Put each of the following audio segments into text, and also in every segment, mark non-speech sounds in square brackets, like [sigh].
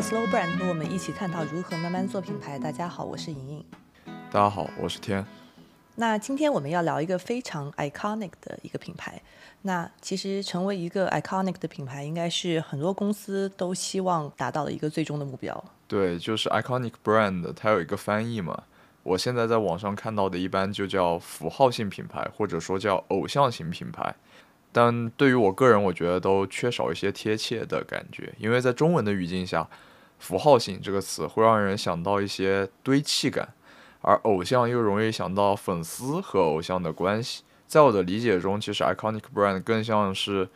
到 Slow Brand，和我们一起探讨如何慢慢做品牌。大家好，我是莹莹。大家好，我是天。那今天我们要聊一个非常 iconic 的一个品牌。那其实成为一个 iconic 的品牌，应该是很多公司都希望达到的一个最终的目标。对，就是 iconic brand，它有一个翻译嘛。我现在在网上看到的一般就叫符号性品牌，或者说叫偶像型品牌。但对于我个人，我觉得都缺少一些贴切的感觉，因为在中文的语境下，符号性这个词会让人想到一些堆砌感，而偶像又容易想到粉丝和偶像的关系。在我的理解中，其实 iconic brand 更像是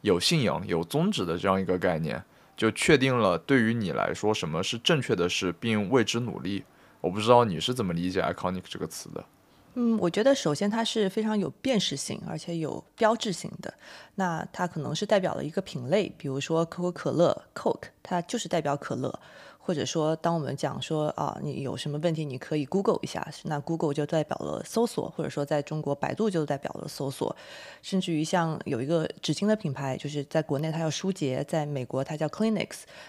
有信仰、有宗旨的这样一个概念，就确定了对于你来说什么是正确的事，并为之努力。我不知道你是怎么理解 iconic 这个词的。嗯，我觉得首先它是非常有辨识性，而且有标志性的。那它可能是代表了一个品类，比如说可口可乐 （Coke），它就是代表可乐。或者说，当我们讲说啊，你有什么问题，你可以 Google 一下，那 Google 就代表了搜索，或者说在中国百度就代表了搜索。甚至于像有一个纸巾的品牌，就是在国内它叫舒洁，在美国它叫 Kleenex。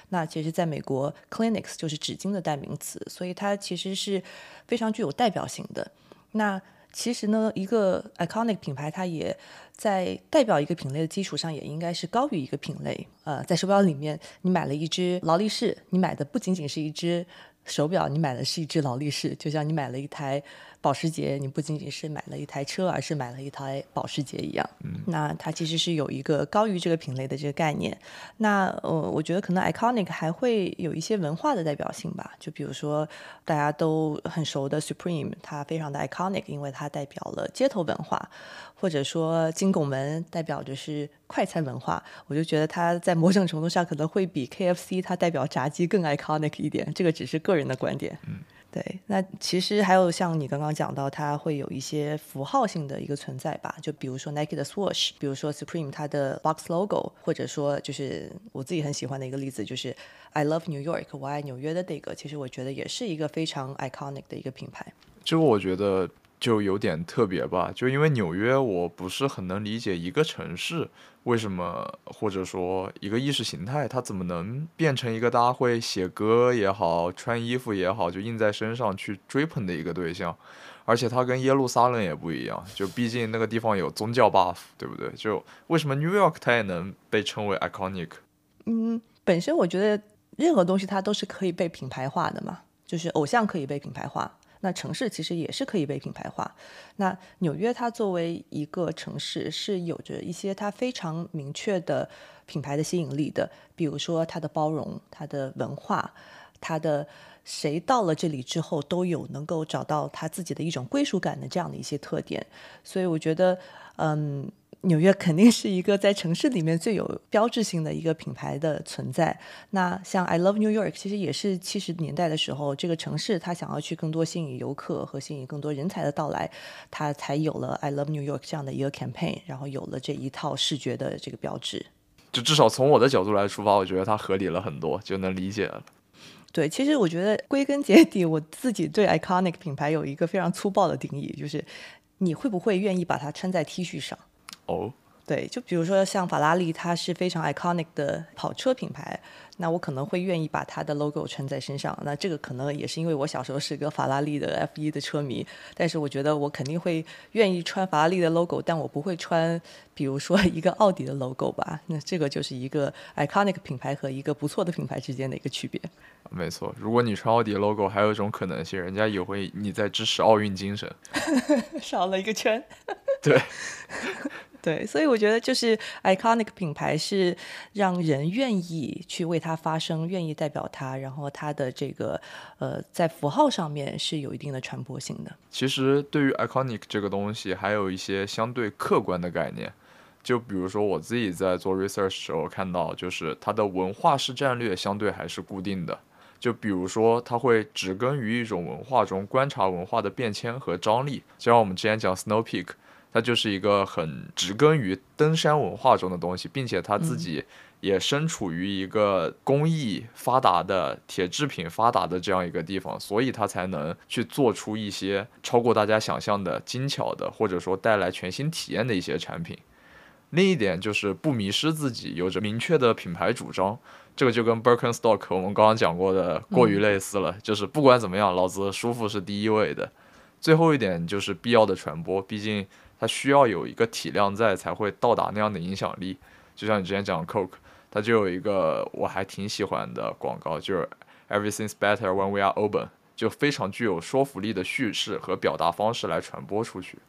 那其实在美国 Kleenex 就是纸巾的代名词，所以它其实是非常具有代表性的。那其实呢，一个 iconic 品牌，它也在代表一个品类的基础上，也应该是高于一个品类。呃，在手表里面，你买了一只劳力士，你买的不仅仅是一只手表，你买的是一只劳力士，就像你买了一台。保时捷，你不仅仅是买了一台车，而是买了一台保时捷一样。嗯，那它其实是有一个高于这个品类的这个概念。那呃，我觉得可能 iconic 还会有一些文化的代表性吧。就比如说大家都很熟的 Supreme，它非常的 iconic，因为它代表了街头文化。或者说金拱门代表着是快餐文化，我就觉得它在某种程度上可能会比 KFC 它代表炸鸡更 iconic 一点。这个只是个人的观点。嗯。对，那其实还有像你刚刚讲到，它会有一些符号性的一个存在吧，就比如说 Nike 的 Swoosh，比如说 Supreme 它的 Box Logo，或者说就是我自己很喜欢的一个例子，就是 I Love New York，我爱纽约的这个，其实我觉得也是一个非常 iconic 的一个品牌。这个我觉得。就有点特别吧，就因为纽约，我不是很能理解一个城市为什么，或者说一个意识形态，它怎么能变成一个大家会写歌也好，穿衣服也好，就印在身上去追捧的一个对象，而且它跟耶路撒冷也不一样，就毕竟那个地方有宗教 buff，对不对？就为什么 New York 它也能被称为 iconic？嗯，本身我觉得任何东西它都是可以被品牌化的嘛，就是偶像可以被品牌化。那城市其实也是可以被品牌化。那纽约它作为一个城市，是有着一些它非常明确的品牌的吸引力的，比如说它的包容、它的文化、它的谁到了这里之后都有能够找到他自己的一种归属感的这样的一些特点。所以我觉得，嗯。纽约肯定是一个在城市里面最有标志性的一个品牌的存在。那像 I Love New York，其实也是七十年代的时候，这个城市它想要去更多吸引游客和吸引更多人才的到来，它才有了 I Love New York 这样的一个 campaign，然后有了这一套视觉的这个标志。就至少从我的角度来出发，我觉得它合理了很多，就能理解了。对，其实我觉得归根结底，我自己对 iconic 品牌有一个非常粗暴的定义，就是你会不会愿意把它穿在 T 恤上？哦，对，就比如说像法拉利，它是非常 iconic 的跑车品牌，那我可能会愿意把它的 logo 穿在身上。那这个可能也是因为我小时候是个法拉利的 F 一的车迷，但是我觉得我肯定会愿意穿法拉利的 logo，但我不会穿，比如说一个奥迪的 logo 吧。那这个就是一个 iconic 品牌和一个不错的品牌之间的一个区别。没错，如果你穿奥迪 logo，还有一种可能性，人家也会你在支持奥运精神，[laughs] 少了一个圈。对。对，所以我觉得就是 iconic 品牌是让人愿意去为它发声，愿意代表它，然后它的这个呃在符号上面是有一定的传播性的。其实对于 iconic 这个东西，还有一些相对客观的概念。就比如说我自己在做 research 时候看到，就是它的文化式战略相对还是固定的。就比如说，它会植根于一种文化中，观察文化的变迁和张力。就像我们之前讲 Snow Peak，它就是一个很植根于登山文化中的东西，并且它自己也身处于一个工艺发达的铁制品发达的这样一个地方，所以它才能去做出一些超过大家想象的精巧的，或者说带来全新体验的一些产品。另一点就是不迷失自己，有着明确的品牌主张，这个就跟 Birkenstock 我们刚刚讲过的过于类似了。就是不管怎么样，老子舒服是第一位的。最后一点就是必要的传播，毕竟它需要有一个体量在，才会到达那样的影响力。就像你之前讲的 Coke，它就有一个我还挺喜欢的广告，就是 Everything's better when we are open，就非常具有说服力的叙事和表达方式来传播出去。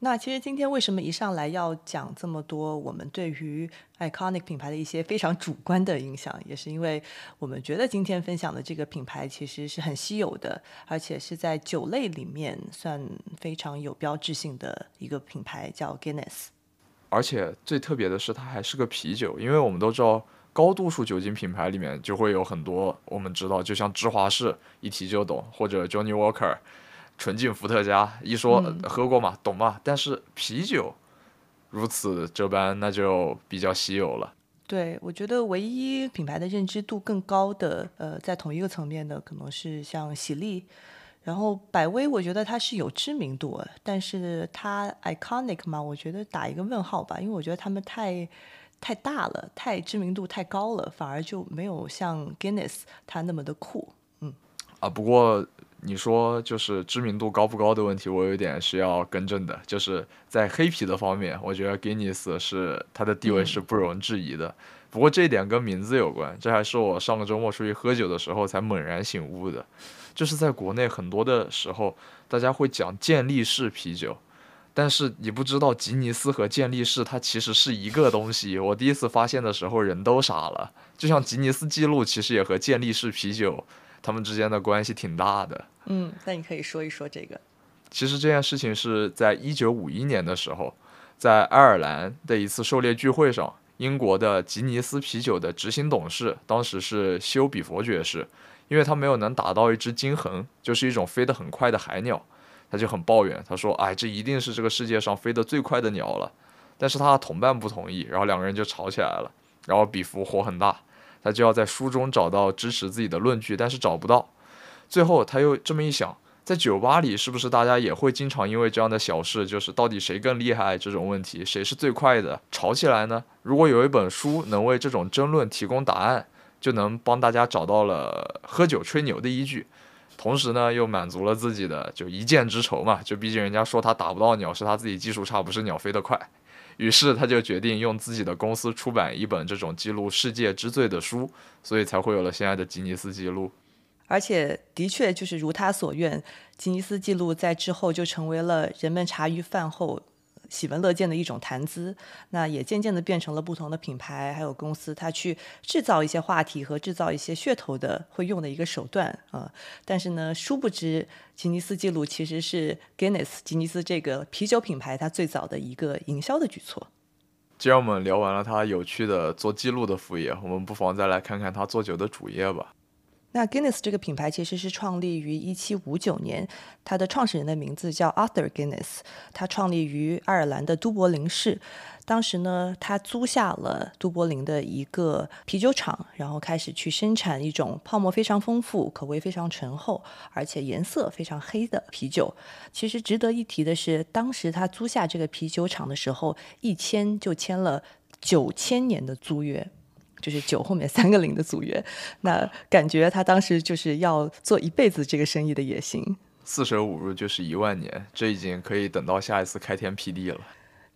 那其实今天为什么一上来要讲这么多我们对于 iconic 品牌的一些非常主观的影响，也是因为我们觉得今天分享的这个品牌其实是很稀有的，而且是在酒类里面算非常有标志性的一个品牌，叫 Guinness。而且最特别的是，它还是个啤酒，因为我们都知道高度数酒精品牌里面就会有很多我们知道，就像芝华士一提就懂，或者 Johnny Walker。纯净伏特加，一说喝过嘛，懂嘛？但是啤酒如此这般，那就比较稀有了。对，我觉得唯一品牌的认知度更高的，呃，在同一个层面的，可能是像喜力，然后百威，我觉得它是有知名度，但是它 iconic 嘛，我觉得打一个问号吧，因为我觉得他们太太大了，太知名度太高了，反而就没有像 Guinness 它那么的酷。嗯，啊，不过。你说就是知名度高不高的问题，我有点需要更正的。就是在黑啤的方面，我觉得 Guinness 是它的地位是不容置疑的。不过这一点跟名字有关，这还是我上个周末出去喝酒的时候才猛然醒悟的。就是在国内很多的时候，大家会讲健力士啤酒，但是你不知道吉尼斯和健力士它其实是一个东西。我第一次发现的时候，人都傻了。就像吉尼斯纪录其实也和健力士啤酒。他们之间的关系挺大的。嗯，那你可以说一说这个。其实这件事情是在一九五一年的时候，在爱尔兰的一次狩猎聚会上，英国的吉尼斯啤酒的执行董事当时是休比佛爵士，因为他没有能打到一只金衡，就是一种飞得很快的海鸟，他就很抱怨，他说：“哎，这一定是这个世界上飞得最快的鸟了。”但是他的同伴不同意，然后两个人就吵起来了，然后比弗火很大。他就要在书中找到支持自己的论据，但是找不到。最后他又这么一想，在酒吧里是不是大家也会经常因为这样的小事，就是到底谁更厉害这种问题，谁是最快的，吵起来呢？如果有一本书能为这种争论提供答案，就能帮大家找到了喝酒吹牛的依据，同时呢又满足了自己的就一箭之仇嘛。就毕竟人家说他打不到鸟，是他自己技术差，不是鸟飞得快。于是他就决定用自己的公司出版一本这种记录世界之最的书，所以才会有了现在的吉尼斯纪录。而且的确就是如他所愿，吉尼斯纪录在之后就成为了人们茶余饭后。喜闻乐见的一种谈资，那也渐渐的变成了不同的品牌还有公司，它去制造一些话题和制造一些噱头的会用的一个手段啊。但是呢，殊不知吉尼斯纪录其实是 Guinness 吉尼斯这个啤酒品牌它最早的一个营销的举措。既然我们聊完了它有趣的做记录的副业，我们不妨再来看看它做酒的主业吧。那 Guinness 这个品牌其实是创立于一七五九年，它的创始人的名字叫 Arthur Guinness，他创立于爱尔兰的都柏林市。当时呢，他租下了都柏林的一个啤酒厂，然后开始去生产一种泡沫非常丰富、口味非常醇厚，而且颜色非常黑的啤酒。其实值得一提的是，当时他租下这个啤酒厂的时候，一签就签了九千年的租约。就是九后面三个零的组员，那感觉他当时就是要做一辈子这个生意的野心。四舍五入就是一万年，这已经可以等到下一次开天辟地了。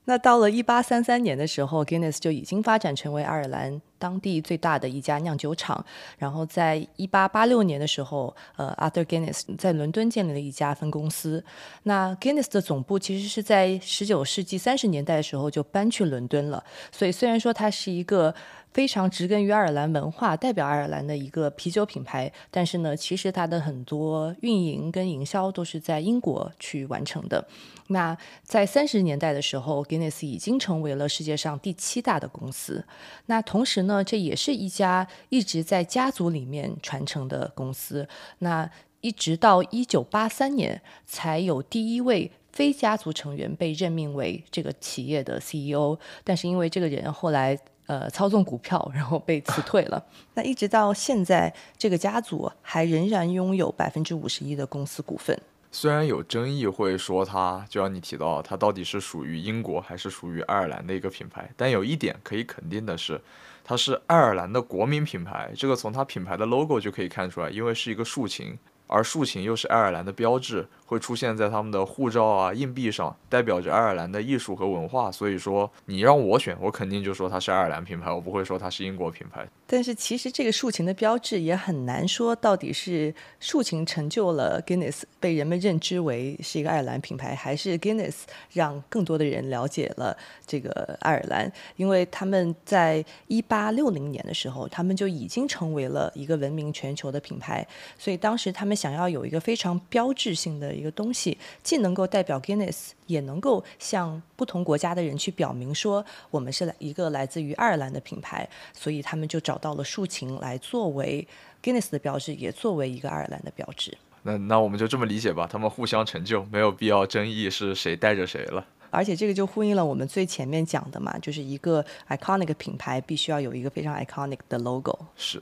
那到了一八三三年的时候，Guinness 就已经发展成为爱尔兰当地最大的一家酿酒厂。然后在一八八六年的时候，呃，Arthur Guinness 在伦敦建立了一家分公司。那 Guinness 的总部其实是在十九世纪三十年代的时候就搬去伦敦了。所以虽然说它是一个非常植根于爱尔兰文化、代表爱尔兰的一个啤酒品牌，但是呢，其实它的很多运营跟营销都是在英国去完成的。那在三十年代的时候，Guinness 已经成为了世界上第七大的公司。那同时呢，那这也是一家一直在家族里面传承的公司。那一直到一九八三年，才有第一位非家族成员被任命为这个企业的 CEO。但是因为这个人后来呃操纵股票，然后被辞退了。那一直到现在，这个家族还仍然拥有百分之五十一的公司股份。虽然有争议，会说它，就像你提到，它到底是属于英国还是属于爱尔兰的一个品牌，但有一点可以肯定的是，它是爱尔兰的国民品牌。这个从它品牌的 logo 就可以看出来，因为是一个竖琴。而竖琴又是爱尔兰的标志，会出现在他们的护照啊、硬币上，代表着爱尔兰的艺术和文化。所以说，你让我选，我肯定就说它是爱尔兰品牌，我不会说它是英国品牌。但是其实这个竖琴的标志也很难说到底是竖琴成就了 Guinness 被人们认知为是一个爱尔兰品牌，还是 Guinness 让更多的人了解了这个爱尔兰。因为他们在一八六零年的时候，他们就已经成为了一个闻名全球的品牌，所以当时他们想要有一个非常标志性的一个东西，既能够代表 Guinness，也能够向不同国家的人去表明说我们是来一个来自于爱尔兰的品牌，所以他们就找到了竖琴来作为 Guinness 的标志，也作为一个爱尔兰的标志。那那我们就这么理解吧，他们互相成就，没有必要争议是谁带着谁了。而且这个就呼应了我们最前面讲的嘛，就是一个 iconic 品牌必须要有一个非常 iconic 的 logo。是。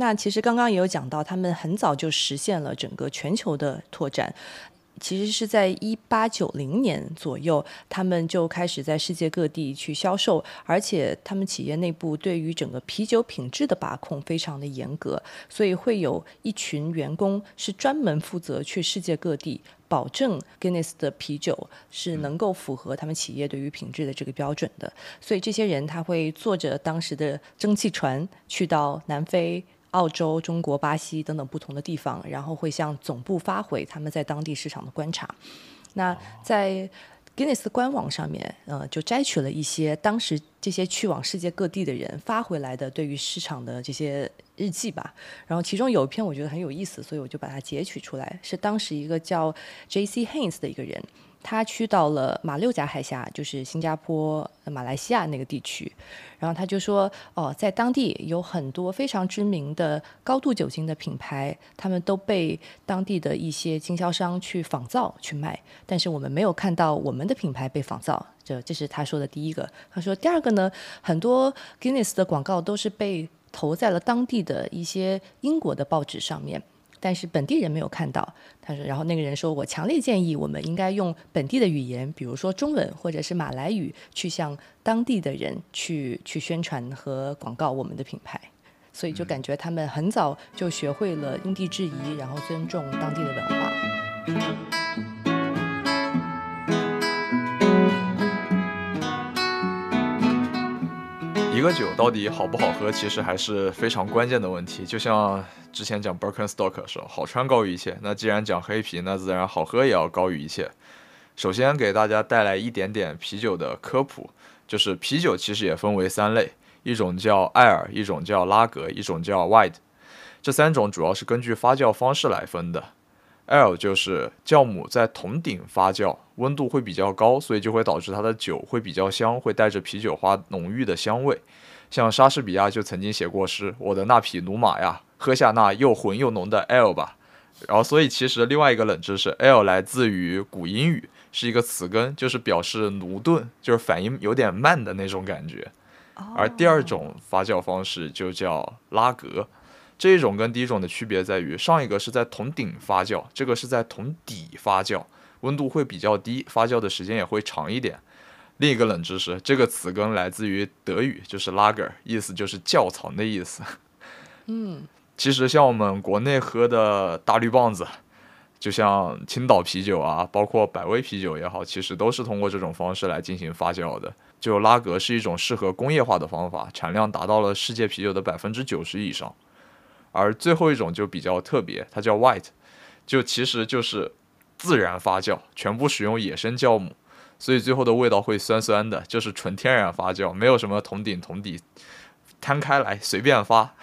那其实刚刚也有讲到，他们很早就实现了整个全球的拓展。其实是在一八九零年左右，他们就开始在世界各地去销售，而且他们企业内部对于整个啤酒品质的把控非常的严格，所以会有一群员工是专门负责去世界各地保证 Guinness 的啤酒是能够符合他们企业对于品质的这个标准的。所以这些人他会坐着当时的蒸汽船去到南非。澳洲、中国、巴西等等不同的地方，然后会向总部发回他们在当地市场的观察。那在 Guinness 官网上面，呃，就摘取了一些当时这些去往世界各地的人发回来的对于市场的这些日记吧。然后其中有一篇我觉得很有意思，所以我就把它截取出来，是当时一个叫 J.C. Haynes 的一个人。他去到了马六甲海峡，就是新加坡、马来西亚那个地区，然后他就说：“哦，在当地有很多非常知名的高度酒精的品牌，他们都被当地的一些经销商去仿造去卖，但是我们没有看到我们的品牌被仿造。”这这是他说的第一个。他说第二个呢，很多 Guinness 的广告都是被投在了当地的一些英国的报纸上面。但是本地人没有看到，他说，然后那个人说：“我强烈建议我们应该用本地的语言，比如说中文或者是马来语，去向当地的人去去宣传和广告我们的品牌。”所以就感觉他们很早就学会了因地制宜，然后尊重当地的文化。一个酒到底好不好喝，其实还是非常关键的问题。就像之前讲 Birkenstock 的时候，好穿高于一切。那既然讲黑啤，那自然好喝也要高于一切。首先给大家带来一点点啤酒的科普，就是啤酒其实也分为三类，一种叫艾尔，一种叫拉格，一种叫 White。这三种主要是根据发酵方式来分的。L 就是酵母在桶顶发酵，温度会比较高，所以就会导致它的酒会比较香，会带着啤酒花浓郁的香味。像莎士比亚就曾经写过诗：“我的那匹驽马呀，喝下那又浑又浓的 L 吧。”然后，所以其实另外一个冷知识，L 来自于古英语，是一个词根，就是表示驽钝，就是反应有点慢的那种感觉。而第二种发酵方式就叫拉格。这一种跟第一种的区别在于，上一个是在桶顶发酵，这个是在桶底发酵，温度会比较低，发酵的时间也会长一点。另一个冷知识，这个词根来自于德语，就是 lager，意思就是窖藏的意思。嗯，其实像我们国内喝的大绿棒子，就像青岛啤酒啊，包括百威啤酒也好，其实都是通过这种方式来进行发酵的。就拉格是一种适合工业化的方法，产量达到了世界啤酒的百分之九十以上。而最后一种就比较特别，它叫 White，就其实就是自然发酵，全部使用野生酵母，所以最后的味道会酸酸的，就是纯天然发酵，没有什么铜顶铜底，摊开来随便发，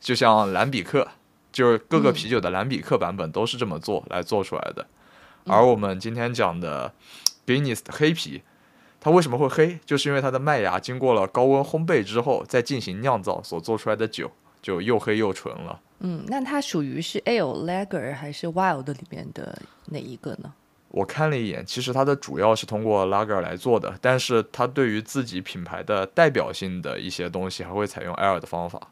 就像蓝比克，就是各个啤酒的蓝比克版本都是这么做来做出来的。而我们今天讲的 Guinness 黑啤。它为什么会黑？就是因为它的麦芽经过了高温烘焙之后，再进行酿造所做出来的酒，就又黑又纯了。嗯，那它属于是 Ale、Lager 还是 Wild 里面的哪一个呢？我看了一眼，其实它的主要是通过 Lager 来做的，但是它对于自己品牌的代表性的一些东西，还会采用 Ale 的方法。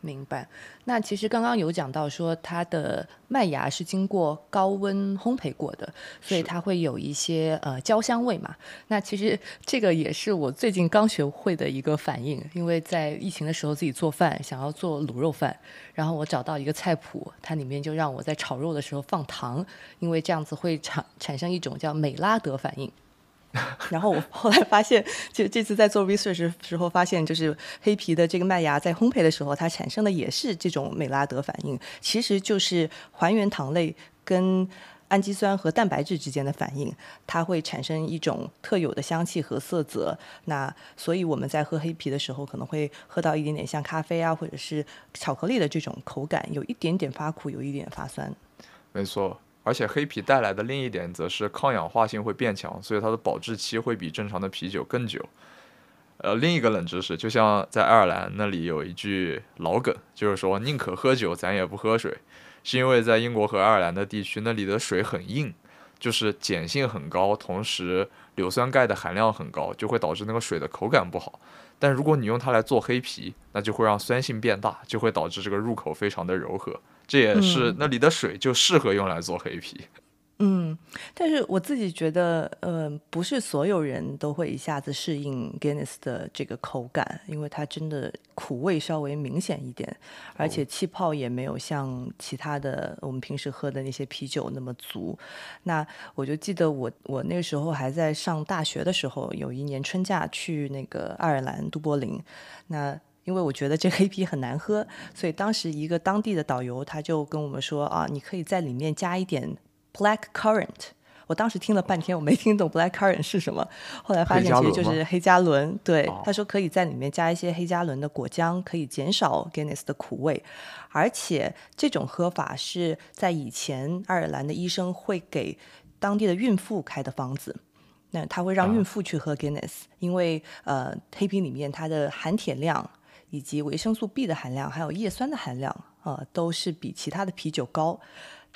明白。那其实刚刚有讲到说，它的麦芽是经过高温烘焙过的，所以它会有一些呃焦香味嘛。那其实这个也是我最近刚学会的一个反应，因为在疫情的时候自己做饭，想要做卤肉饭，然后我找到一个菜谱，它里面就让我在炒肉的时候放糖，因为这样子会产产生一种叫美拉德反应。[laughs] 然后我后来发现，就这次在做 research 时候发现，就是黑皮的这个麦芽在烘焙的时候，它产生的也是这种美拉德反应，其实就是还原糖类跟氨基酸和蛋白质之间的反应，它会产生一种特有的香气和色泽。那所以我们在喝黑啤的时候，可能会喝到一点点像咖啡啊，或者是巧克力的这种口感，有一点点发苦，有一点发酸。没错。而且黑啤带来的另一点则是抗氧化性会变强，所以它的保质期会比正常的啤酒更久。呃，另一个冷知识，就像在爱尔兰那里有一句老梗，就是说宁可喝酒，咱也不喝水，是因为在英国和爱尔兰的地区，那里的水很硬，就是碱性很高，同时硫酸钙的含量很高，就会导致那个水的口感不好。但如果你用它来做黑啤，那就会让酸性变大，就会导致这个入口非常的柔和。这也是那里的水就适合用来做黑啤。嗯，但是我自己觉得，呃，不是所有人都会一下子适应 Guinness 的这个口感，因为它真的苦味稍微明显一点，而且气泡也没有像其他的我们平时喝的那些啤酒那么足。那我就记得我我那个时候还在上大学的时候，有一年春假去那个爱尔兰都柏林，那。因为我觉得这黑啤 [laughs] 很难喝，所以当时一个当地的导游他就跟我们说啊，你可以在里面加一点 black currant。我当时听了半天，我没听懂 black currant 是什么。后来发现其实就是黑加仑。对，他说可以在里面加一些黑加仑的果浆，可以减少 Guinness 的苦味。而且这种喝法是在以前爱尔兰的医生会给当地的孕妇开的方子。那他会让孕妇去喝 Guinness，因为呃黑啤里面它的含铁量。以及维生素 B 的含量，还有叶酸的含量，啊，都是比其他的啤酒高。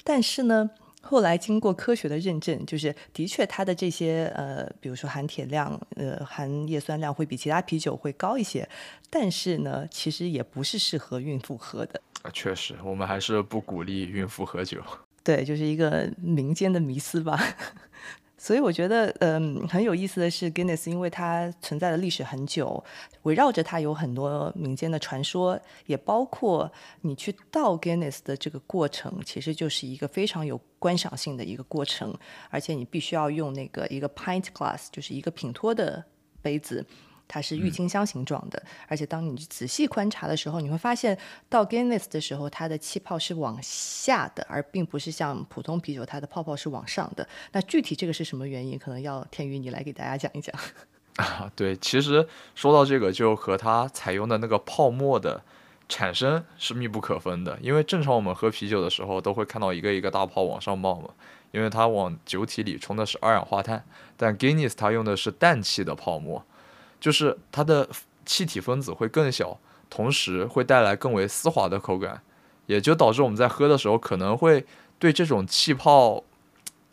但是呢，后来经过科学的认证，就是的确它的这些呃，比如说含铁量、呃含叶酸量会比其他啤酒会高一些。但是呢，其实也不是适合孕妇喝的。啊，确实，我们还是不鼓励孕妇喝酒。[laughs] 对，就是一个民间的迷思吧。所以我觉得，嗯，很有意思的是，Guinness，因为它存在的历史很久，围绕着它有很多民间的传说，也包括你去倒 Guinness 的这个过程，其实就是一个非常有观赏性的一个过程，而且你必须要用那个一个 pint glass，就是一个品托的杯子。它是郁金香形状的，而且当你仔细观察的时候，你会发现到 Guinness 的时候，它的气泡是往下的，而并不是像普通啤酒，它的泡泡是往上的。那具体这个是什么原因？可能要天宇你来给大家讲一讲。[laughs] 啊，对，其实说到这个，就和它采用的那个泡沫的产生是密不可分的。因为正常我们喝啤酒的时候，都会看到一个一个大泡往上冒嘛，因为它往酒体里冲的是二氧化碳，但 Guinness 它用的是氮气的泡沫。就是它的气体分子会更小，同时会带来更为丝滑的口感，也就导致我们在喝的时候可能会对这种气泡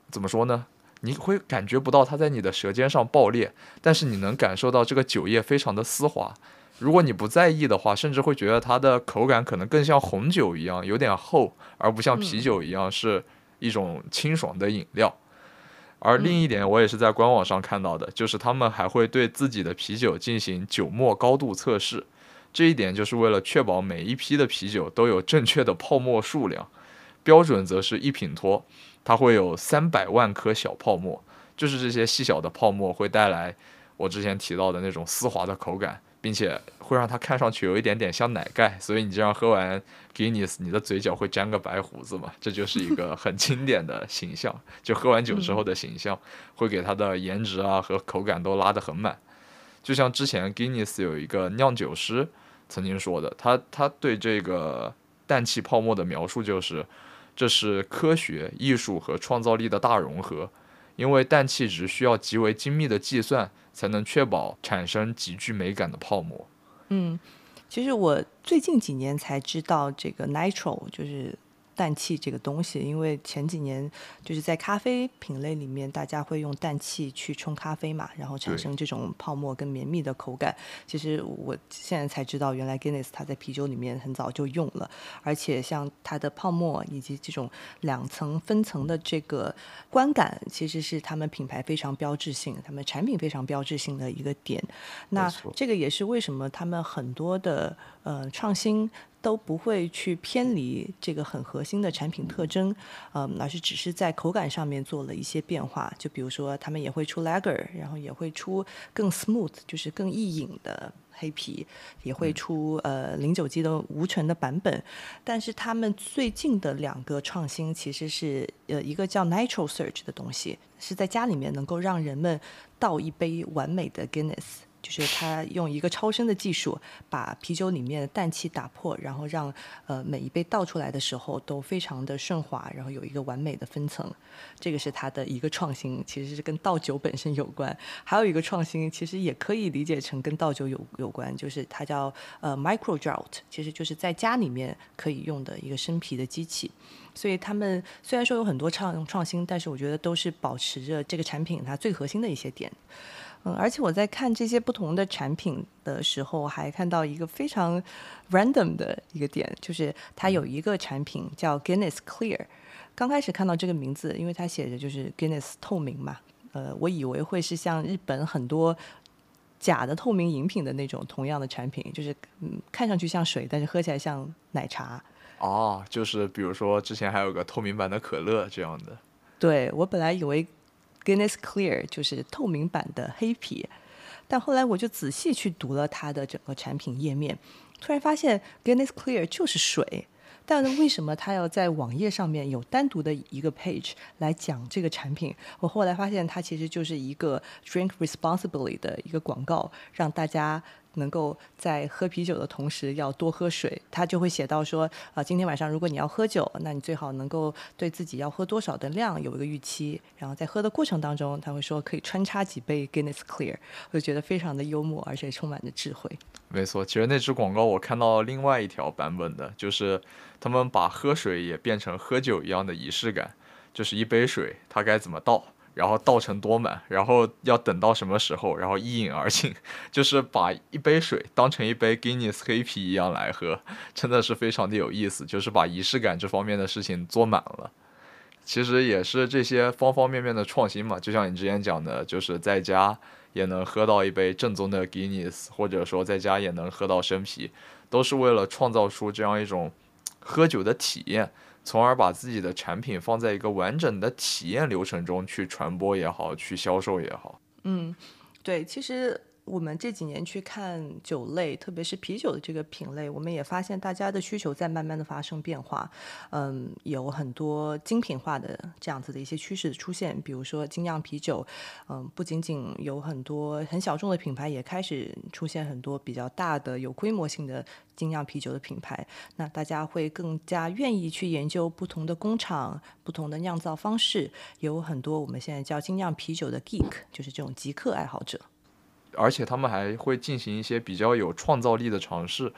怎么说呢？你会感觉不到它在你的舌尖上爆裂，但是你能感受到这个酒液非常的丝滑。如果你不在意的话，甚至会觉得它的口感可能更像红酒一样，有点厚，而不像啤酒一样是一种清爽的饮料。而另一点，我也是在官网上看到的，就是他们还会对自己的啤酒进行酒沫高度测试，这一点就是为了确保每一批的啤酒都有正确的泡沫数量，标准则是一品脱，它会有三百万颗小泡沫，就是这些细小的泡沫会带来我之前提到的那种丝滑的口感。并且会让它看上去有一点点像奶盖，所以你这样喝完 Guinness，你的嘴角会沾个白胡子嘛？这就是一个很经典的形象，就喝完酒之后的形象，会给它的颜值啊和口感都拉得很满。就像之前 Guinness 有一个酿酒师曾经说的，他他对这个氮气泡沫的描述就是，这是科学、艺术和创造力的大融合。因为氮气值需要极为精密的计算，才能确保产生极具美感的泡沫。嗯，其实我最近几年才知道这个 nitro，就是。氮气这个东西，因为前几年就是在咖啡品类里面，大家会用氮气去冲咖啡嘛，然后产生这种泡沫跟绵密的口感。其实我现在才知道，原来 Guinness 它在啤酒里面很早就用了，而且像它的泡沫以及这种两层分层的这个观感，其实是他们品牌非常标志性、他们产品非常标志性的一个点。那这个也是为什么他们很多的呃创新。都不会去偏离这个很核心的产品特征，嗯，而是只是在口感上面做了一些变化。就比如说，他们也会出 lager，然后也会出更 smooth，就是更易饮的黑啤，也会出呃零酒基的无醇的版本。但是他们最近的两个创新，其实是呃一个叫 nitro surge 的东西，是在家里面能够让人们倒一杯完美的 Guinness。就是他用一个超声的技术，把啤酒里面的氮气打破，然后让呃每一杯倒出来的时候都非常的顺滑，然后有一个完美的分层。这个是它的一个创新，其实是跟倒酒本身有关。还有一个创新，其实也可以理解成跟倒酒有有关，就是它叫呃 microdrought，其实就是在家里面可以用的一个生啤的机器。所以他们虽然说有很多创创新，但是我觉得都是保持着这个产品它最核心的一些点。嗯，而且我在看这些不同的产品的时候，还看到一个非常 random 的一个点，就是它有一个产品叫 Guinness Clear。刚开始看到这个名字，因为它写着就是 Guinness 透明嘛，呃，我以为会是像日本很多假的透明饮品的那种同样的产品，就是嗯，看上去像水，但是喝起来像奶茶。哦，就是比如说之前还有个透明版的可乐这样的。对我本来以为。Guinness Clear 就是透明版的黑啤，但后来我就仔细去读了它的整个产品页面，突然发现 Guinness Clear 就是水，但为什么它要在网页上面有单独的一个 page 来讲这个产品？我后来发现它其实就是一个 Drink Responsibly 的一个广告，让大家。能够在喝啤酒的同时要多喝水，他就会写到说，啊，今天晚上如果你要喝酒，那你最好能够对自己要喝多少的量有一个预期，然后在喝的过程当中，他会说可以穿插几杯 Guinness Clear，我就觉得非常的幽默，而且充满着智慧。没错，其实那支广告我看到另外一条版本的，就是他们把喝水也变成喝酒一样的仪式感，就是一杯水，它该怎么倒？然后倒成多满，然后要等到什么时候，然后一饮而尽，[laughs] 就是把一杯水当成一杯 Guinness 黑啤一样来喝，真的是非常的有意思，就是把仪式感这方面的事情做满了。其实也是这些方方面面的创新嘛，就像你之前讲的，就是在家也能喝到一杯正宗的 Guinness，或者说在家也能喝到生啤，都是为了创造出这样一种喝酒的体验。从而把自己的产品放在一个完整的体验流程中去传播也好，去销售也好。嗯，对，其实。我们这几年去看酒类，特别是啤酒的这个品类，我们也发现大家的需求在慢慢的发生变化。嗯，有很多精品化的这样子的一些趋势出现，比如说精酿啤酒。嗯，不仅仅有很多很小众的品牌，也开始出现很多比较大的、有规模性的精酿啤酒的品牌。那大家会更加愿意去研究不同的工厂、不同的酿造方式。有很多我们现在叫精酿啤酒的 geek，就是这种极客爱好者。而且他们还会进行一些比较有创造力的尝试，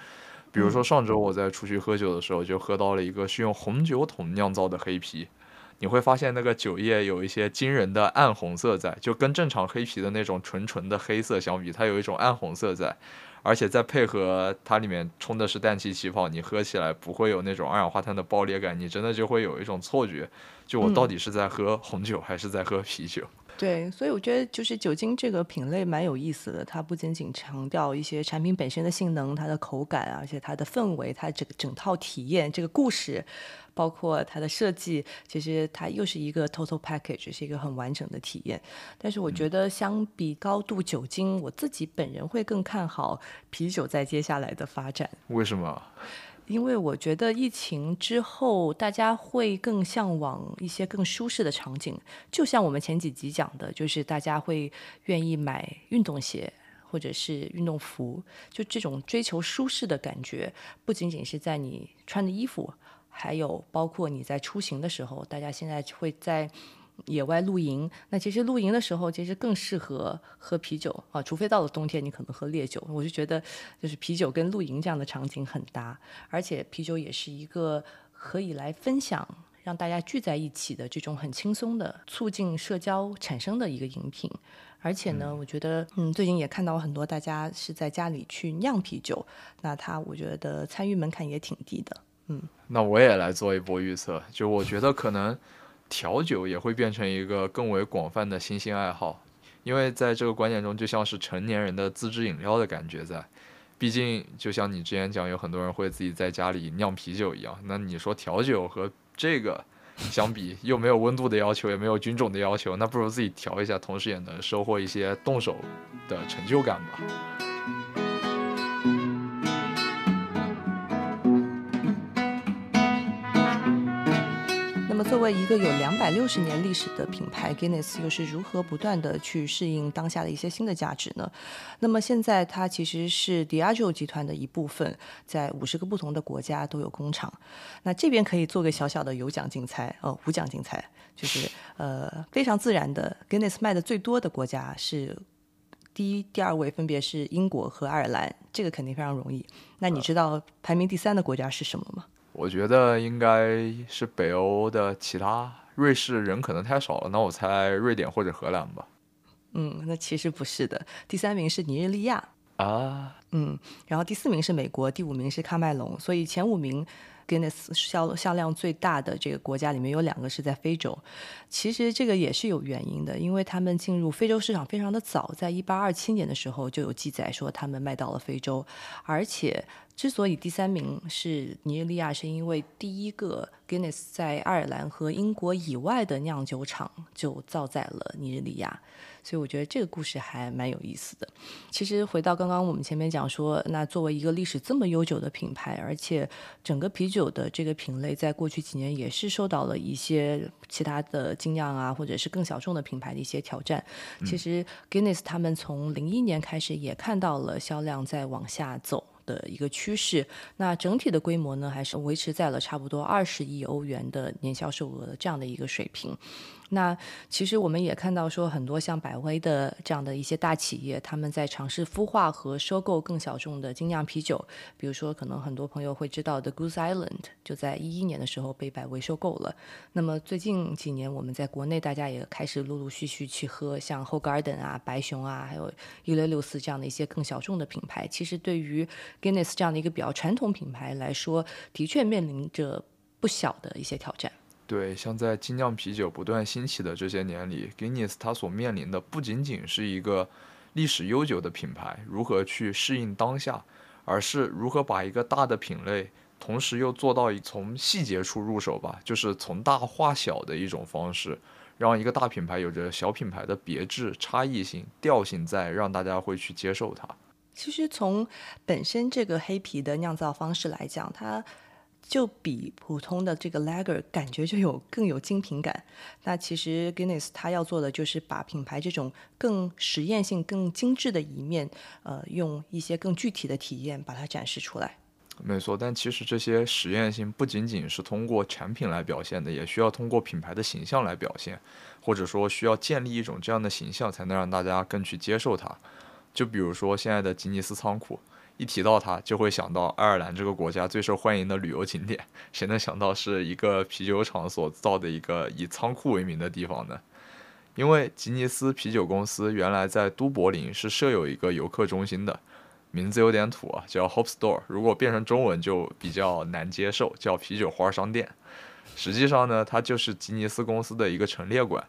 比如说上周我在出去喝酒的时候，就喝到了一个是用红酒桶酿造的黑啤，你会发现那个酒液有一些惊人的暗红色在，就跟正常黑啤的那种纯纯的黑色相比，它有一种暗红色在，而且再配合它里面冲的是氮气气泡，你喝起来不会有那种二氧化碳的爆裂感，你真的就会有一种错觉，就我到底是在喝红酒还是在喝啤酒。对，所以我觉得就是酒精这个品类蛮有意思的，它不仅仅强调一些产品本身的性能、它的口感，而且它的氛围、它整个整套体验、这个故事，包括它的设计，其实它又是一个 total package，是一个很完整的体验。但是我觉得相比高度酒精，我自己本人会更看好啤酒在接下来的发展。为什么？因为我觉得疫情之后，大家会更向往一些更舒适的场景。就像我们前几集讲的，就是大家会愿意买运动鞋或者是运动服，就这种追求舒适的感觉，不仅仅是在你穿的衣服，还有包括你在出行的时候，大家现在会在。野外露营，那其实露营的时候其实更适合喝啤酒啊，除非到了冬天你可能喝烈酒。我就觉得就是啤酒跟露营这样的场景很搭，而且啤酒也是一个可以来分享、让大家聚在一起的这种很轻松的、促进社交产生的一个饮品。而且呢，我觉得嗯，最近也看到很多大家是在家里去酿啤酒，那它我觉得参与门槛也挺低的。嗯，那我也来做一波预测，就我觉得可能。调酒也会变成一个更为广泛的新兴爱好，因为在这个观念中，就像是成年人的自制饮料的感觉在。毕竟，就像你之前讲，有很多人会自己在家里酿啤酒一样。那你说调酒和这个相比，又没有温度的要求，也没有菌种的要求，那不如自己调一下，同时也能收获一些动手的成就感吧。作为一个有两百六十年历史的品牌，Guinness 又是如何不断的去适应当下的一些新的价值呢？那么现在它其实是 Diageo 集团的一部分，在五十个不同的国家都有工厂。那这边可以做个小小的有奖竞猜哦，无奖竞猜，就是呃非常自然的，Guinness 卖的最多的国家是第一、第二位分别是英国和爱尔兰，这个肯定非常容易。那你知道排名第三的国家是什么吗？我觉得应该是北欧的其他，瑞士人可能太少了，那我猜瑞典或者荷兰吧。嗯，那其实不是的，第三名是尼日利亚啊，嗯，然后第四名是美国，第五名是喀麦隆，所以前五名。Guinness 销销量最大的这个国家里面有两个是在非洲，其实这个也是有原因的，因为他们进入非洲市场非常的早，在一八二七年的时候就有记载说他们卖到了非洲，而且之所以第三名是尼日利亚，是因为第一个 Guinness 在爱尔兰和英国以外的酿酒厂就造在了尼日利亚。所以我觉得这个故事还蛮有意思的。其实回到刚刚我们前面讲说，那作为一个历史这么悠久的品牌，而且整个啤酒的这个品类在过去几年也是受到了一些其他的精酿啊，或者是更小众的品牌的一些挑战。其实 Guinness 他们从零一年开始也看到了销量在往下走。的一个趋势，那整体的规模呢，还是维持在了差不多二十亿欧元的年销售额的这样的一个水平。那其实我们也看到说，很多像百威的这样的一些大企业，他们在尝试孵化和收购更小众的精酿啤酒。比如说，可能很多朋友会知道的 Goose Island，就在一一年的时候被百威收购了。那么最近几年，我们在国内大家也开始陆陆续续去喝像 h o Garden 啊、白熊啊，还有一六六四这样的一些更小众的品牌。其实对于 Guinness 这样的一个比较传统品牌来说，的确面临着不小的一些挑战。对，像在精酿啤酒不断兴起的这些年里，Guinness 它所面临的不仅仅是一个历史悠久的品牌如何去适应当下，而是如何把一个大的品类，同时又做到从细节处入手吧，就是从大化小的一种方式，让一个大品牌有着小品牌的别致、差异性、调性在，让大家会去接受它。其实从本身这个黑啤的酿造方式来讲，它。就比普通的这个 lager 感觉就有更有精品感。那其实 Guinness 它要做的就是把品牌这种更实验性、更精致的一面，呃，用一些更具体的体验把它展示出来。没错，但其实这些实验性不仅仅是通过产品来表现的，也需要通过品牌的形象来表现，或者说需要建立一种这样的形象，才能让大家更去接受它。就比如说现在的吉尼斯仓库。一提到它，就会想到爱尔兰这个国家最受欢迎的旅游景点。谁能想到是一个啤酒厂所造的一个以仓库为名的地方呢？因为吉尼斯啤酒公司原来在都柏林是设有一个游客中心的，名字有点土啊，叫 Hop Store。如果变成中文就比较难接受，叫啤酒花商店。实际上呢，它就是吉尼斯公司的一个陈列馆。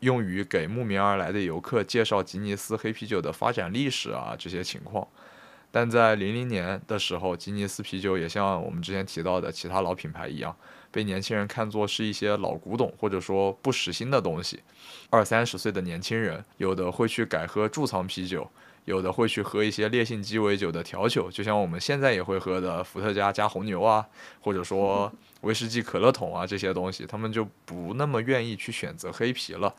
用于给慕名而来的游客介绍吉尼斯黑啤酒的发展历史啊这些情况。但在零零年的时候，吉尼斯啤酒也像我们之前提到的其他老品牌一样，被年轻人看作是一些老古董或者说不实心的东西。二三十岁的年轻人，有的会去改喝贮藏啤酒，有的会去喝一些烈性鸡尾酒的调酒，就像我们现在也会喝的伏特加加红牛啊，或者说 [laughs] 威士忌可乐桶啊这些东西，他们就不那么愿意去选择黑啤了。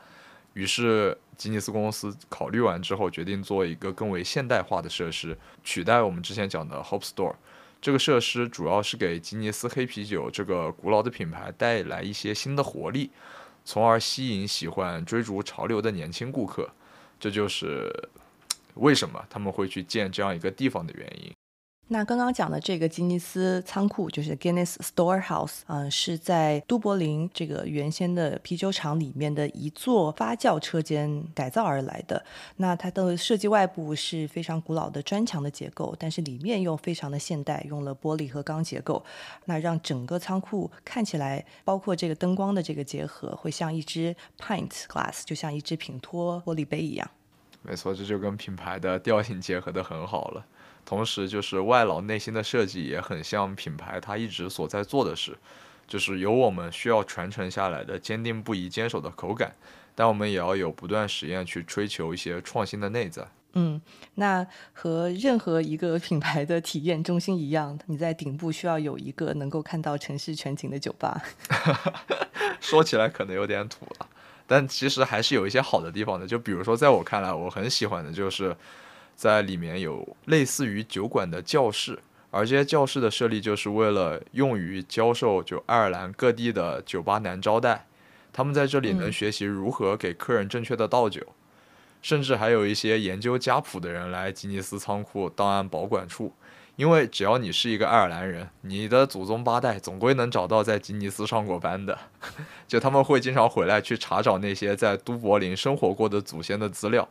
于是，吉尼斯公司考虑完之后，决定做一个更为现代化的设施，取代我们之前讲的 Hope Store。这个设施主要是给吉尼斯黑啤酒这个古老的品牌带来一些新的活力，从而吸引喜欢追逐潮流的年轻顾客。这就是为什么他们会去建这样一个地方的原因。那刚刚讲的这个吉尼斯仓库就是 Guinness Storehouse，嗯，是在都柏林这个原先的啤酒厂里面的一座发酵车间改造而来的。那它的设计外部是非常古老的砖墙的结构，但是里面又非常的现代，用了玻璃和钢结构，那让整个仓库看起来，包括这个灯光的这个结合，会像一只 pint glass，就像一只品托玻璃杯一样。没错，这就跟品牌的调性结合的很好了。同时，就是外劳内心的设计也很像品牌它一直所在做的事，就是有我们需要传承下来的坚定不移坚守的口感，但我们也要有不断实验去追求一些创新的内在。嗯，那和任何一个品牌的体验中心一样，你在顶部需要有一个能够看到城市全景的酒吧。[laughs] 说起来可能有点土了，但其实还是有一些好的地方的。就比如说，在我看来，我很喜欢的就是。在里面有类似于酒馆的教室，而这些教室的设立就是为了用于教授就爱尔兰各地的酒吧男招待，他们在这里能学习如何给客人正确的倒酒，甚至还有一些研究家谱的人来吉尼斯仓库档案保管处，因为只要你是一个爱尔兰人，你的祖宗八代总归能找到在吉尼斯上过班的，[laughs] 就他们会经常回来去查找那些在都柏林生活过的祖先的资料。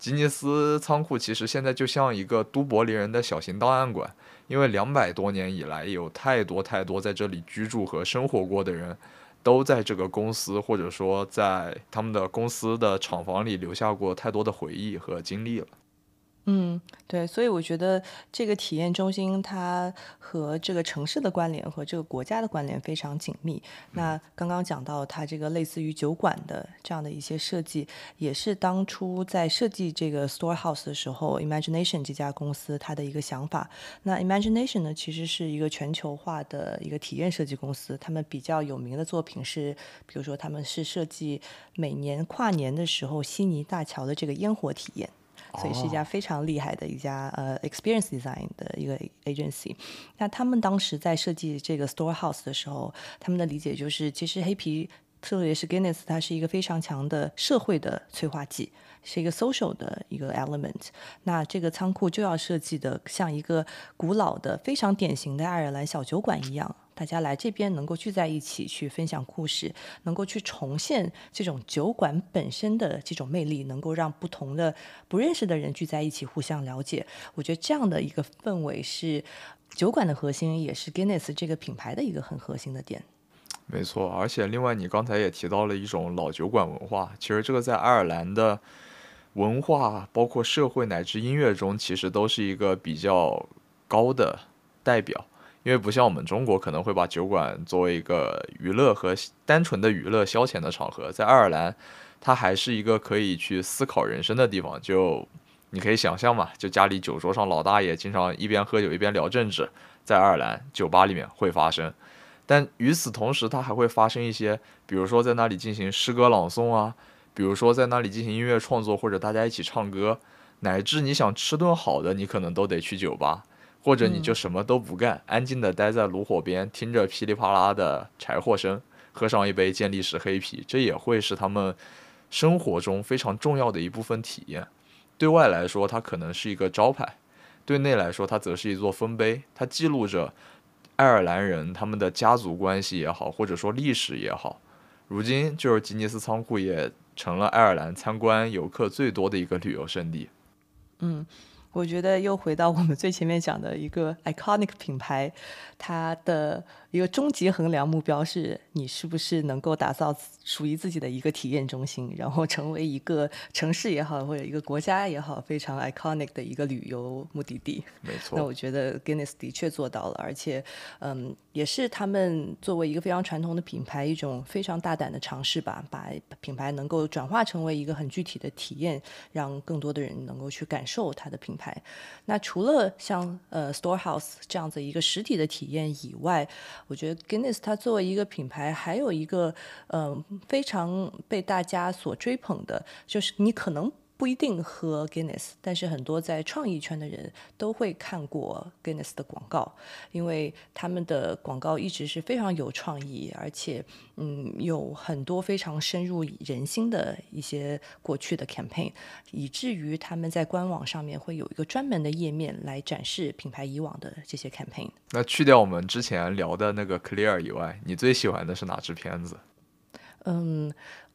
吉尼斯仓库其实现在就像一个都柏林人的小型档案馆，因为两百多年以来，有太多太多在这里居住和生活过的人，都在这个公司或者说在他们的公司的厂房里留下过太多的回忆和经历了。嗯，对，所以我觉得这个体验中心它和这个城市的关联和这个国家的关联非常紧密。那刚刚讲到它这个类似于酒馆的这样的一些设计，也是当初在设计这个 Storehouse 的时候，Imagination 这家公司它的一个想法。那 Imagination 呢，其实是一个全球化的一个体验设计公司，他们比较有名的作品是，比如说他们是设计每年跨年的时候悉尼大桥的这个烟火体验。所以是一家非常厉害的一家呃 experience design 的一个 agency。那他们当时在设计这个 storehouse 的时候，他们的理解就是，其实黑皮，特别是 Guinness，它是一个非常强的社会的催化剂，是一个 social 的一个 element。那这个仓库就要设计的像一个古老的、非常典型的爱尔兰小酒馆一样。大家来这边能够聚在一起去分享故事，能够去重现这种酒馆本身的这种魅力，能够让不同的不认识的人聚在一起互相了解。我觉得这样的一个氛围是酒馆的核心，也是 Guinness 这个品牌的一个很核心的点。没错，而且另外你刚才也提到了一种老酒馆文化，其实这个在爱尔兰的文化，包括社会乃至音乐中，其实都是一个比较高的代表。因为不像我们中国可能会把酒馆作为一个娱乐和单纯的娱乐消遣的场合，在爱尔兰，它还是一个可以去思考人生的地方。就你可以想象嘛，就家里酒桌上老大爷经常一边喝酒一边聊政治，在爱尔兰酒吧里面会发生。但与此同时，它还会发生一些，比如说在那里进行诗歌朗诵啊，比如说在那里进行音乐创作，或者大家一起唱歌，乃至你想吃顿好的，你可能都得去酒吧。或者你就什么都不干，安静的待在炉火边，听着噼里啪啦的柴火声，喝上一杯健力士黑啤，这也会是他们生活中非常重要的一部分体验。对外来说，它可能是一个招牌；对内来说，它则是一座丰碑，它记录着爱尔兰人他们的家族关系也好，或者说历史也好。如今，就是吉尼斯仓库也成了爱尔兰参观游客最多的一个旅游胜地。嗯。我觉得又回到我们最前面讲的一个 iconic 品牌，它的一个终极衡量目标是你是不是能够打造属于自己的一个体验中心，然后成为一个城市也好，或者一个国家也好，非常 iconic 的一个旅游目的地。没错。那我觉得 Guinness 的确做到了，而且，嗯，也是他们作为一个非常传统的品牌，一种非常大胆的尝试吧，把品牌能够转化成为一个很具体的体验，让更多的人能够去感受它的品牌。那除了像呃 Storehouse 这样子一个实体的体验以外，我觉得 Guinness 它作为一个品牌，还有一个呃非常被大家所追捧的，就是你可能。不一定喝 Guinness，但是很多在创意圈的人都会看过 Guinness 的广告，因为他们的广告一直是非常有创意，而且嗯有很多非常深入人心的一些过去的 campaign，以至于他们在官网上面会有一个专门的页面来展示品牌以往的这些 campaign。那去掉我们之前聊的那个 Clear 以外，你最喜欢的是哪支片子？嗯，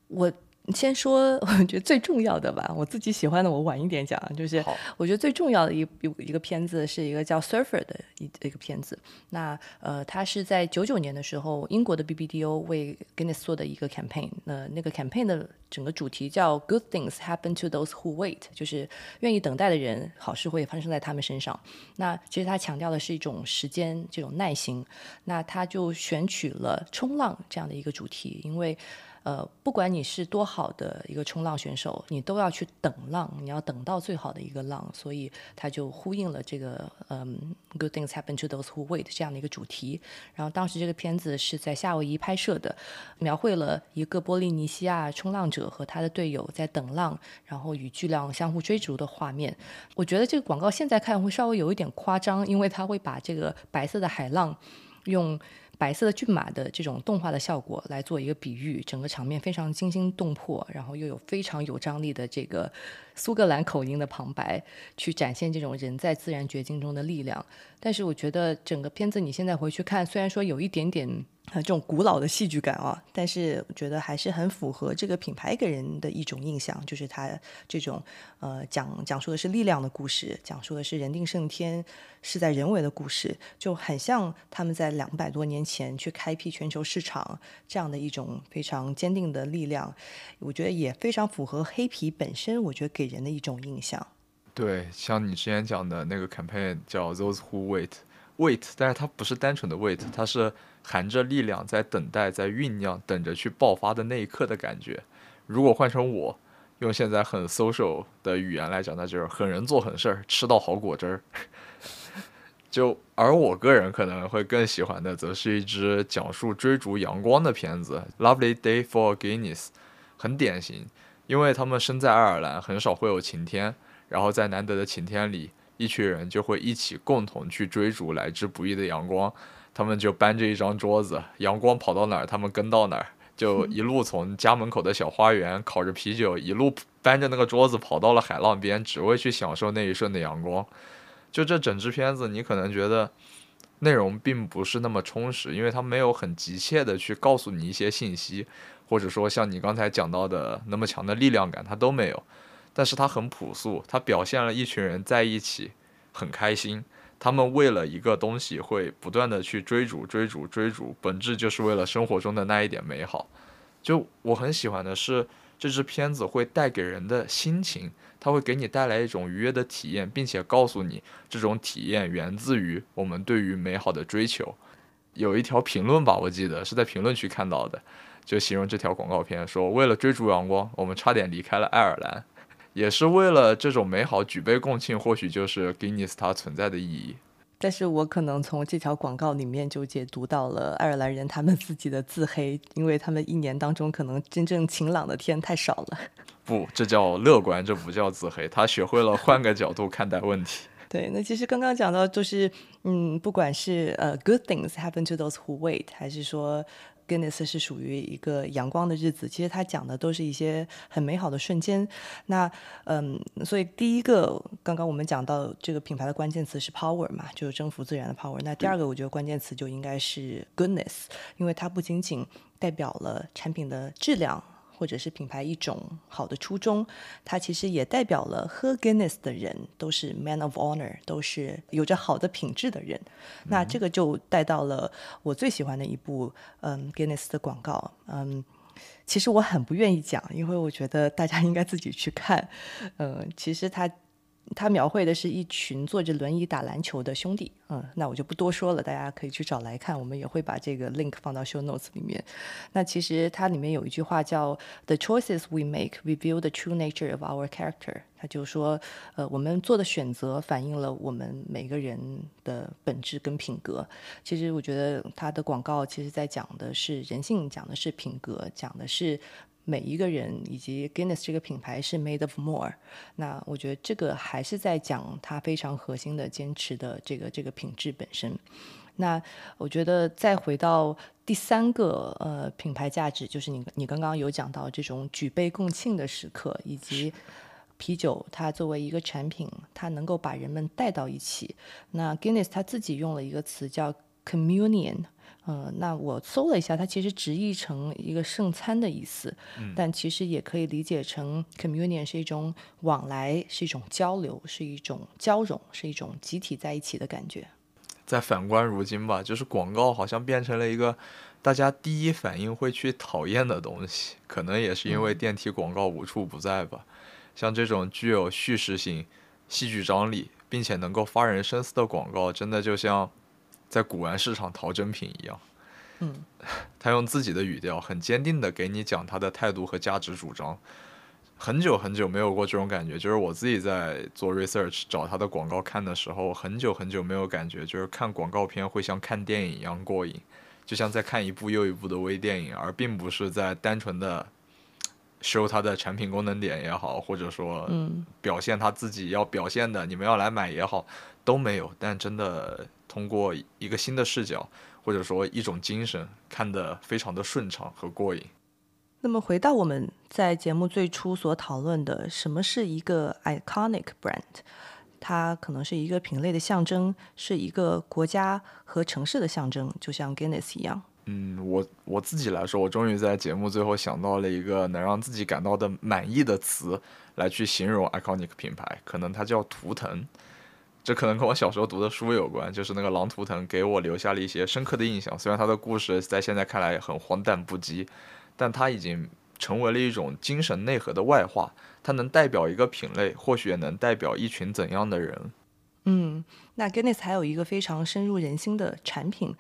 我。先说，[laughs] 我觉得最重要的吧，我自己喜欢的，我晚一点讲。就是我觉得最重要的一一一个片子是一个叫《Surfer》的一一个片子。那呃，它是在九九年的时候，英国的 BBDO 为 Guinness 做的一个 campaign。那那个 campaign 的整个主题叫 “Good things happen to those who wait”，就是愿意等待的人，好事会发生在他们身上。那其实它强调的是一种时间，这种耐心。那他就选取了冲浪这样的一个主题，因为。呃，不管你是多好的一个冲浪选手，你都要去等浪，你要等到最好的一个浪，所以他就呼应了这个嗯，Good things happen to those who wait 这样的一个主题。然后当时这个片子是在夏威夷拍摄的，描绘了一个波利尼西亚冲浪者和他的队友在等浪，然后与巨浪相互追逐的画面。我觉得这个广告现在看会稍微有一点夸张，因为他会把这个白色的海浪用。白色的骏马的这种动画的效果来做一个比喻，整个场面非常惊心动魄，然后又有非常有张力的这个苏格兰口音的旁白，去展现这种人在自然绝境中的力量。但是我觉得整个片子你现在回去看，虽然说有一点点。呃，这种古老的戏剧感啊，但是我觉得还是很符合这个品牌给人的一种印象，就是它这种呃讲讲述的是力量的故事，讲述的是人定胜天、事在人为的故事，就很像他们在两百多年前去开辟全球市场这样的一种非常坚定的力量。我觉得也非常符合黑皮本身，我觉得给给人的一种印象。对，像你之前讲的那个 campaign 叫 Those Who Wait，Wait，但是它不是单纯的 Wait，它是。含着力量在等待，在酝酿，等着去爆发的那一刻的感觉。如果换成我，用现在很 social 的语言来讲，那就是狠人做狠事儿，吃到好果汁儿。[laughs] 就而我个人可能会更喜欢的，则是一支讲述追逐阳光的片子，《Lovely Day for Guinness》，很典型，因为他们身在爱尔兰，很少会有晴天，然后在难得的晴天里，一群人就会一起共同去追逐来之不易的阳光。他们就搬着一张桌子，阳光跑到哪儿，他们跟到哪儿，就 [laughs] 一路从家门口的小花园烤着啤酒，一路搬着那个桌子跑到了海浪边，只为去享受那一瞬的阳光。就这整支片子，你可能觉得内容并不是那么充实，因为它没有很急切的去告诉你一些信息，或者说像你刚才讲到的那么强的力量感，它都没有。但是它很朴素，它表现了一群人在一起很开心。他们为了一个东西会不断的去追逐、追逐、追逐，本质就是为了生活中的那一点美好。就我很喜欢的是，这支片子会带给人的心情，它会给你带来一种愉悦的体验，并且告诉你这种体验源自于我们对于美好的追求。有一条评论吧，我记得是在评论区看到的，就形容这条广告片说：“为了追逐阳光，我们差点离开了爱尔兰。”也是为了这种美好举杯共庆，或许就是 Guinness 它存在的意义。但是我可能从这条广告里面就解读到了爱尔兰人他们自己的自黑，因为他们一年当中可能真正晴朗的天太少了。[laughs] 不，这叫乐观，这不叫自黑。他学会了换个角度看待问题。对，那其实刚刚讲到就是，嗯，不管是呃，good things happen to those who wait，还是说。Guinness 是属于一个阳光的日子，其实他讲的都是一些很美好的瞬间。那嗯，所以第一个，刚刚我们讲到这个品牌的关键词是 power 嘛，就是征服自然的 power。那第二个，我觉得关键词就应该是 goodness，因为它不仅仅代表了产品的质量。或者是品牌一种好的初衷，它其实也代表了喝 Guinness 的人都是 man of honor，都是有着好的品质的人。那这个就带到了我最喜欢的一部嗯 Guinness 的广告，嗯，其实我很不愿意讲，因为我觉得大家应该自己去看。嗯，其实它。他描绘的是一群坐着轮椅打篮球的兄弟，嗯，那我就不多说了，大家可以去找来看。我们也会把这个 link 放到 show notes 里面。那其实它里面有一句话叫 “The choices we make reveal the true nature of our character”，他就说，呃，我们做的选择反映了我们每个人的本质跟品格。其实我觉得他的广告其实在讲的是人性，讲的是品格，讲的是。每一个人以及 Guinness 这个品牌是 made of more，那我觉得这个还是在讲它非常核心的坚持的这个这个品质本身。那我觉得再回到第三个呃品牌价值，就是你你刚刚有讲到这种举杯共庆的时刻，以及啤酒它作为一个产品，它能够把人们带到一起。那 Guinness 它自己用了一个词叫 communion。嗯，那我搜了一下，它其实直译成一个圣餐的意思，但其实也可以理解成 communion 是一种往来，是一种交流，是一种交融，是一种集体在一起的感觉。再反观如今吧，就是广告好像变成了一个大家第一反应会去讨厌的东西，可能也是因为电梯广告无处不在吧。像这种具有叙事性、戏剧张力，并且能够发人深思的广告，真的就像。在古玩市场淘珍品一样，嗯，[laughs] 他用自己的语调很坚定的给你讲他的态度和价值主张。很久很久没有过这种感觉，就是我自己在做 research 找他的广告看的时候，很久很久没有感觉，就是看广告片会像看电影一样过瘾，就像在看一部又一部的微电影，而并不是在单纯的 show 他的产品功能点也好，或者说表现他自己要表现的，你们要来买也好，都没有。但真的。通过一个新的视角，或者说一种精神，看得非常的顺畅和过瘾。那么回到我们在节目最初所讨论的，什么是一个 iconic brand？它可能是一个品类的象征，是一个国家和城市的象征，就像 Guinness 一样。嗯，我我自己来说，我终于在节目最后想到了一个能让自己感到的满意的词，来去形容 iconic 品牌，可能它叫图腾。这可能跟我小时候读的书有关，就是那个狼图腾给我留下了一些深刻的印象。虽然他的故事在现在看来很荒诞不羁，但他已经成为了一种精神内核的外化。它能代表一个品类，或许也能代表一群怎样的人。嗯，那 Guinness 还有一个非常深入人心的产品。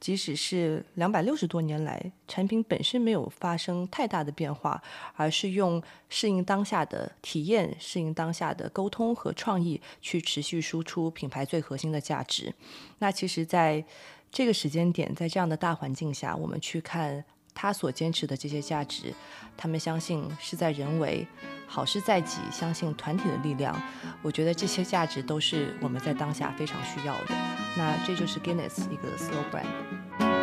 即使是两百六十多年来，产品本身没有发生太大的变化，而是用适应当下的体验、适应当下的沟通和创意，去持续输出品牌最核心的价值。那其实，在这个时间点，在这样的大环境下，我们去看他所坚持的这些价值，他们相信事在人为，好事在己，相信团体的力量。我觉得这些价值都是我们在当下非常需要的。那这就是 Guinness 一个 slow brand。